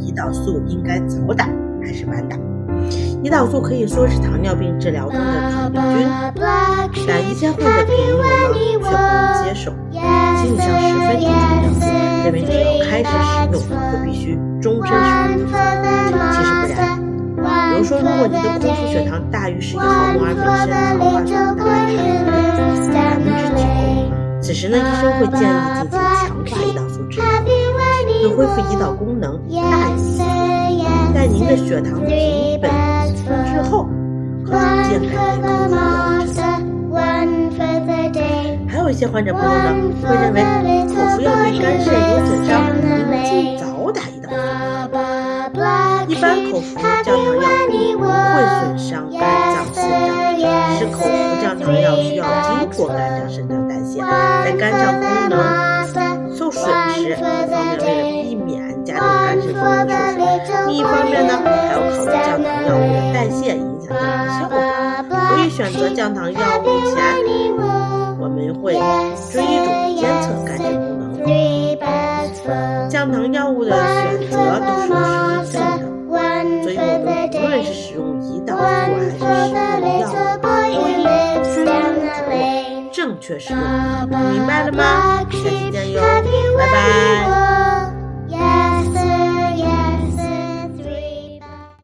胰岛素应该早打还是晚打？胰岛素可以说是糖尿病治疗中的主力军，但一些患者朋友呢却不能接受，心理上十分紧张，认为只要开始使用就必须终身使用。其实不然，比如说，如果你的空腹血糖大于十一毫摩尔每升糖化酸大于百分之九，此时呢，医生会建议进行强化胰岛素恢复胰岛功能大于基础，在您的血糖平稳。之后，可逐渐改变口服药物。还有一些患者朋友呢，会认为口服药对肝肾有损伤，应尽早打胰岛素。一般口服降糖药不会损伤肝脏肾脏，是口服降糖药需要经过肝脏肾脏代谢，在肝脏功能受损时，一方面为了加重肝肾功能受损，另一方面呢，还要考虑降糖药物的代谢影响降糖效果。所以选择降糖药物前，我们会追逐监测肝肾功能。降糖药物的选择都是有实证的，所以我们无论是使用胰岛素还是使用药物，都应遵守正确使用。明白了吗？下期见哟，拜拜。